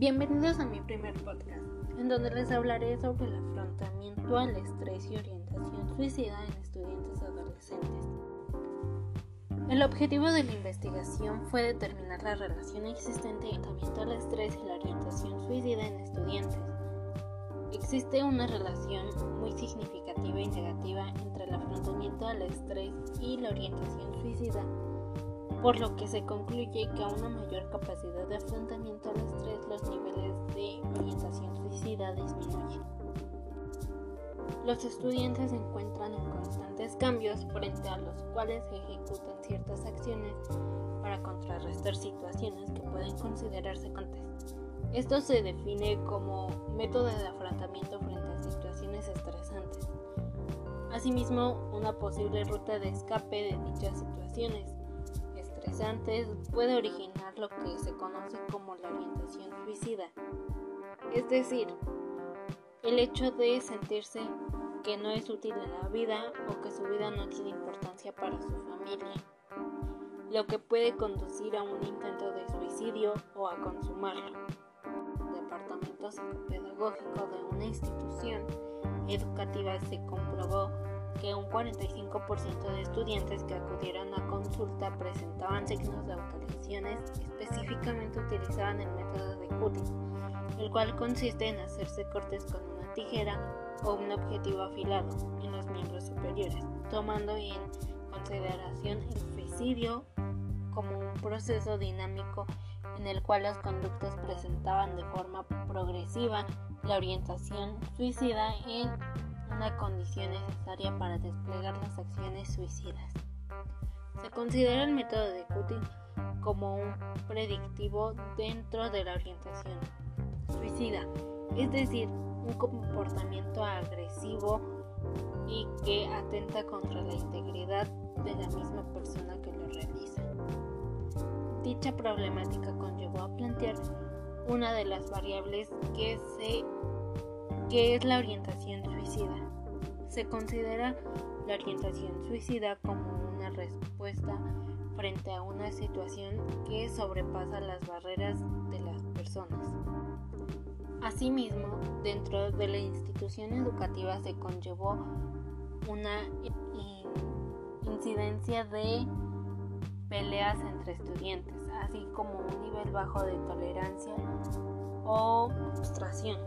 Bienvenidos a mi primer podcast, en donde les hablaré sobre el afrontamiento al estrés y orientación suicida en estudiantes adolescentes. El objetivo de la investigación fue determinar la relación existente entre el estrés y la orientación suicida en estudiantes. Existe una relación muy significativa y negativa entre el afrontamiento al estrés y la orientación suicida por lo que se concluye que a una mayor capacidad de afrontamiento al estrés los niveles de orientación suicida disminuyen. Los estudiantes se encuentran en constantes cambios frente a los cuales se ejecutan ciertas acciones para contrarrestar situaciones que pueden considerarse contestas. Esto se define como método de afrontamiento frente a situaciones estresantes. Asimismo, una posible ruta de escape de dichas situaciones estresantes puede originar lo que se conoce como la orientación suicida, es decir, el hecho de sentirse que no es útil en la vida o que su vida no tiene importancia para su familia, lo que puede conducir a un intento de suicidio o a consumarlo. El departamento psicopedagógico de una institución educativa se comprobó que un 45% de estudiantes que acudieron a consulta presentaban signos de autolesiones, específicamente utilizaban el método de cutting, el cual consiste en hacerse cortes con una tijera o un objetivo afilado en los miembros superiores, tomando en consideración el suicidio como un proceso dinámico en el cual las conductas presentaban de forma progresiva la orientación suicida en una condición necesaria para desplegar las acciones suicidas. Se considera el método de Cutting como un predictivo dentro de la orientación suicida, es decir, un comportamiento agresivo y que atenta contra la integridad de la misma persona que lo realiza. Dicha problemática conllevó a plantear una de las variables que, se, que es la orientación suicida. Se considera la orientación suicida como una respuesta frente a una situación que sobrepasa las barreras de las personas. Asimismo, dentro de la institución educativa se conllevó una incidencia de peleas entre estudiantes, así como un nivel bajo de tolerancia o frustración,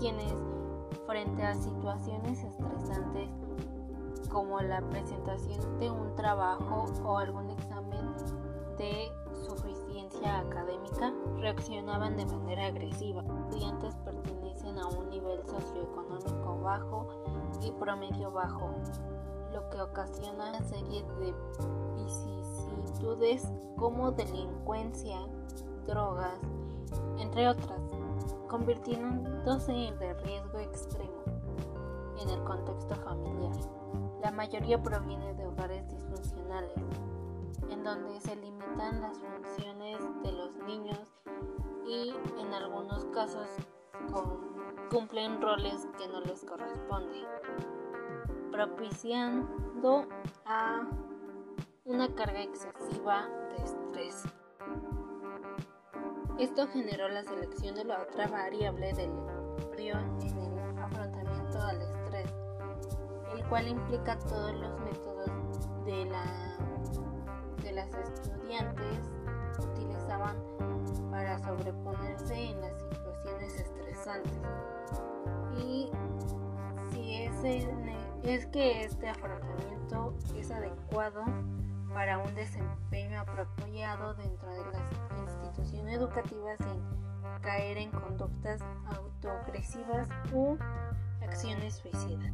quienes frente a situaciones estresantes como la presentación de un trabajo o algún examen de suficiencia académica, reaccionaban de manera agresiva. Los estudiantes pertenecen a un nivel socioeconómico bajo y promedio bajo, lo que ocasiona una serie de vicisitudes como delincuencia, drogas, entre otras convirtiéndose de riesgo extremo en el contexto familiar. La mayoría proviene de hogares disfuncionales, en donde se limitan las funciones de los niños y en algunos casos cumplen roles que no les corresponden, propiciando a una carga excesiva de estrés. Esto generó la selección de la otra variable del frío en el afrontamiento al estrés, el cual implica todos los métodos de, la, de las estudiantes utilizaban para sobreponerse en las situaciones estresantes. Y si ese, es que este afrontamiento es adecuado para un desempeño apropiado dentro de educativas sin caer en conductas autoagresivas u acciones suicidas.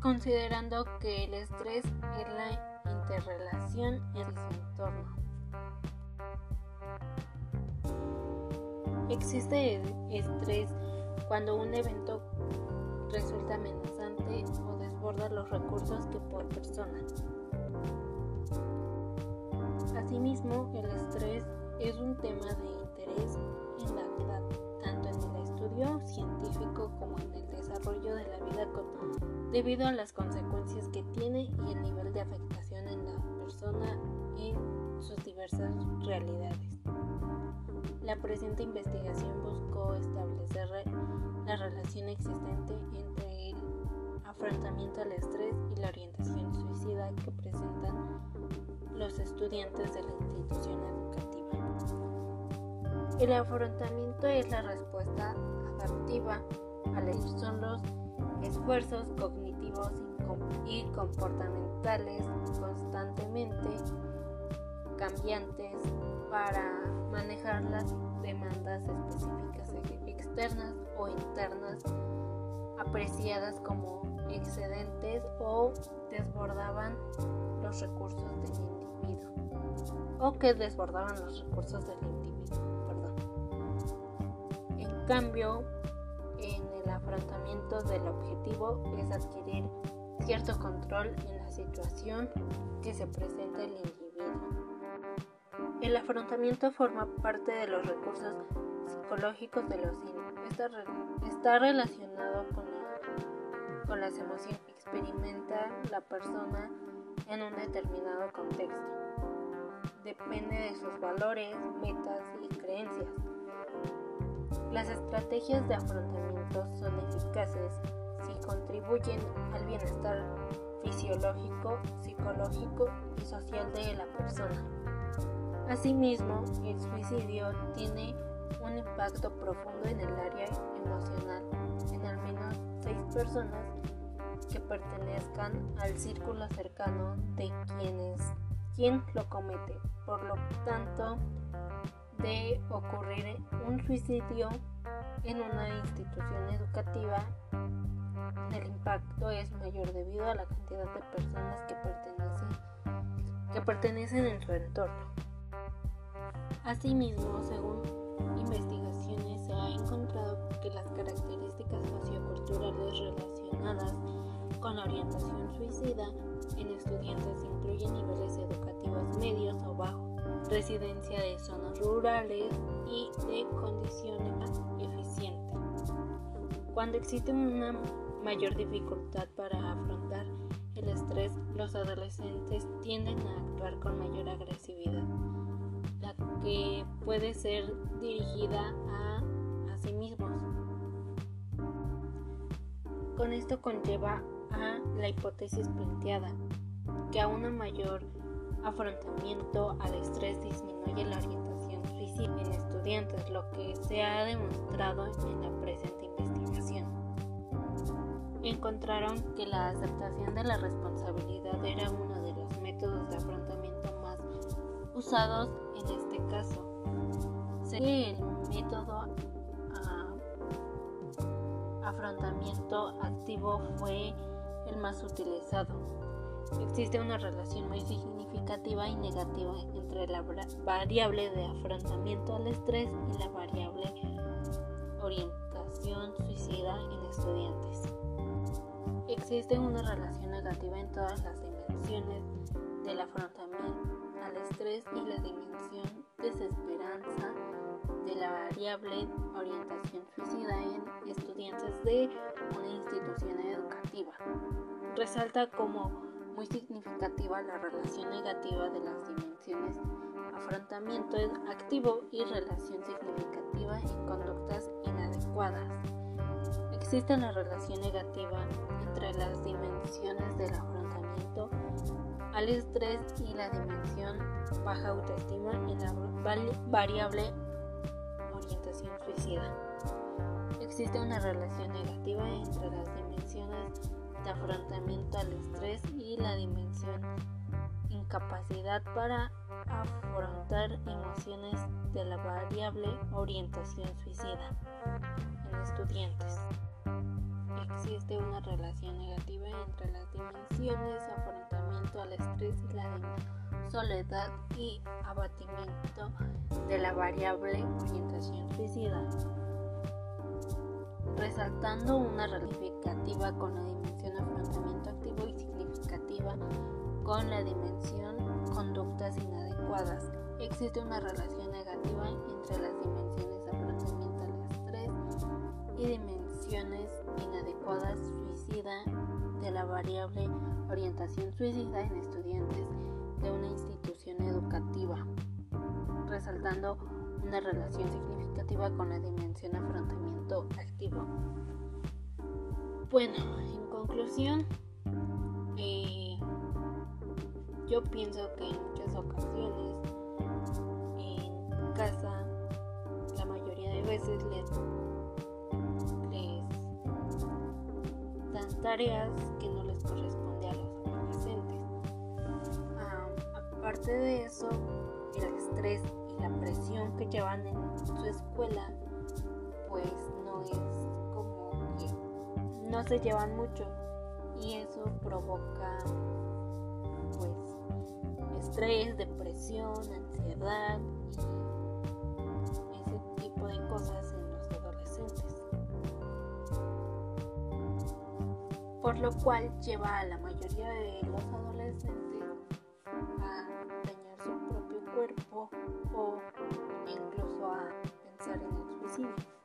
Considerando que el estrés es la interrelación en su entorno. Existe estrés cuando un evento resulta amenazante o desborda los recursos que por persona. Asimismo, el estrés es un tema de interés en la vida, tanto en el estudio científico como en el desarrollo de la vida debido a las consecuencias que tiene y el nivel de afectación en la persona en sus diversas realidades. La presente investigación buscó establecer la relación existente entre el afrontamiento al estrés y la orientación suicida que presentan los estudiantes de la institución educativa. El afrontamiento es la respuesta adaptiva al son los esfuerzos cognitivos y comportamentales constantemente cambiantes para manejar las demandas específicas externas o internas apreciadas como excedentes o desbordaban los recursos del individuo o que desbordaban los recursos del individuo, cambio, en el afrontamiento del objetivo es adquirir cierto control en la situación que se presenta el individuo. El afrontamiento forma parte de los recursos psicológicos de los niños. Está, relacionado con, con las emociones que experimenta la persona en un determinado contexto. Depende de sus valores, metas y creencias. Las estrategias de afrontamiento son eficaces si contribuyen al bienestar fisiológico, psicológico y social de la persona. Asimismo, el suicidio tiene un impacto profundo en el área emocional en al menos seis personas que pertenezcan al círculo cercano de quienes quien lo comete. Por lo tanto, de ocurrir un suicidio en una institución educativa, el impacto es mayor debido a la cantidad de personas que pertenecen, en su entorno. Asimismo, según investigaciones, se ha encontrado que las características socioculturales relacionadas con la orientación suicida en estudiantes incluyen niveles educativos medios o bajos, residencia de zonas rurales y de condiciones eficientes. Cuando existe una mayor dificultad para afrontar el estrés, los adolescentes tienden a actuar con mayor agresividad que puede ser dirigida a, a sí mismos. Con esto conlleva a la hipótesis planteada, que a un mayor afrontamiento al estrés disminuye la orientación suicida en estudiantes, lo que se ha demostrado en la presente investigación. Encontraron que la aceptación de la responsabilidad era uno de los métodos de afrontamiento más usados en este caso. El método afrontamiento activo fue el más utilizado. Existe una relación muy significativa y negativa entre la variable de afrontamiento al estrés y la variable orientación suicida en estudiantes. Existe una relación negativa en todas las dimensiones del afrontamiento al estrés y la dimensión desesperanza de la variable orientación suicida en estudiantes de una institución educativa. Resalta como muy significativa la relación negativa de las dimensiones afrontamiento activo y relación significativa en conductas inadecuadas. Existe una relación negativa entre las dimensiones del afrontamiento al estrés y la dimensión baja autoestima y la variable orientación suicida. Existe una relación negativa entre las dimensiones de afrontamiento al estrés y la dimensión incapacidad para afrontar emociones de la variable orientación suicida en estudiantes. Existe una relación negativa entre las dimensiones afrontamiento al estrés y la soledad y abatimiento de la variable orientación suicida, resaltando una significativa con la dimensión afrontamiento activo y significativa con la dimensión conductas inadecuadas. Existe una relación negativa entre las dimensiones afrontamiento estrés y dimensiones inadecuadas suicida de la variable orientación suicida en estudiantes de una institución educativa, resaltando una relación significativa con la dimensión afrontamiento activo. Bueno, en conclusión, eh, yo pienso que en muchas ocasiones en casa la mayoría de veces les, dan tareas que no les corresponde a los adolescentes. Ah, aparte de eso, el estrés la presión que llevan en su escuela, pues no es como que no se llevan mucho y eso provoca pues estrés, depresión, ansiedad y ese tipo de cosas en los adolescentes. Por lo cual lleva a la mayoría de los adolescentes su